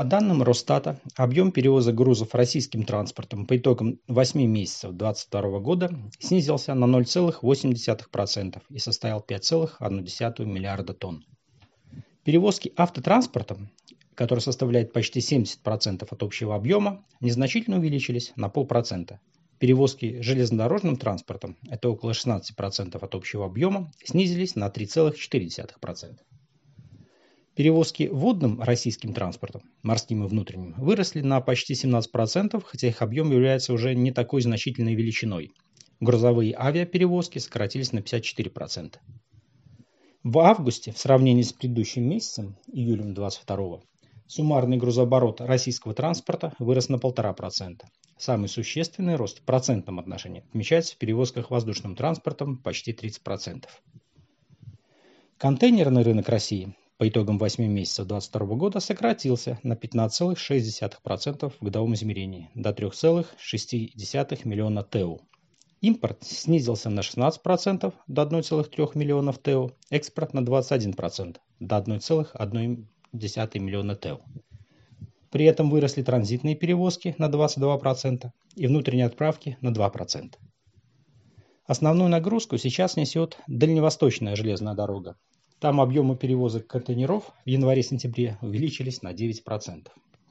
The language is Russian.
По данным Росстата, объем перевоза грузов российским транспортом по итогам 8 месяцев 2022 года снизился на 0,8% и составил 5,1 миллиарда тонн. Перевозки автотранспортом, который составляет почти 70% от общего объема, незначительно увеличились на полпроцента. Перевозки железнодорожным транспортом, это около 16% от общего объема, снизились на 3,4%. Перевозки водным российским транспортом, морским и внутренним, выросли на почти 17%, хотя их объем является уже не такой значительной величиной. Грузовые авиаперевозки сократились на 54%. В августе, в сравнении с предыдущим месяцем, июлем 2022, суммарный грузооборот российского транспорта вырос на 1,5%. Самый существенный рост в процентном отношении отмечается в перевозках воздушным транспортом почти 30%. Контейнерный рынок России по итогам 8 месяцев 2022 года сократился на 15,6% в годовом измерении до 3,6 миллиона ТЭУ. Импорт снизился на 16% до 1,3 миллионов ТЭУ, экспорт на 21% до 1,1 миллиона ТЭУ. При этом выросли транзитные перевозки на 22% и внутренние отправки на 2%. Основную нагрузку сейчас несет дальневосточная железная дорога, там объемы перевозок контейнеров в январе-сентябре увеличились на 9%.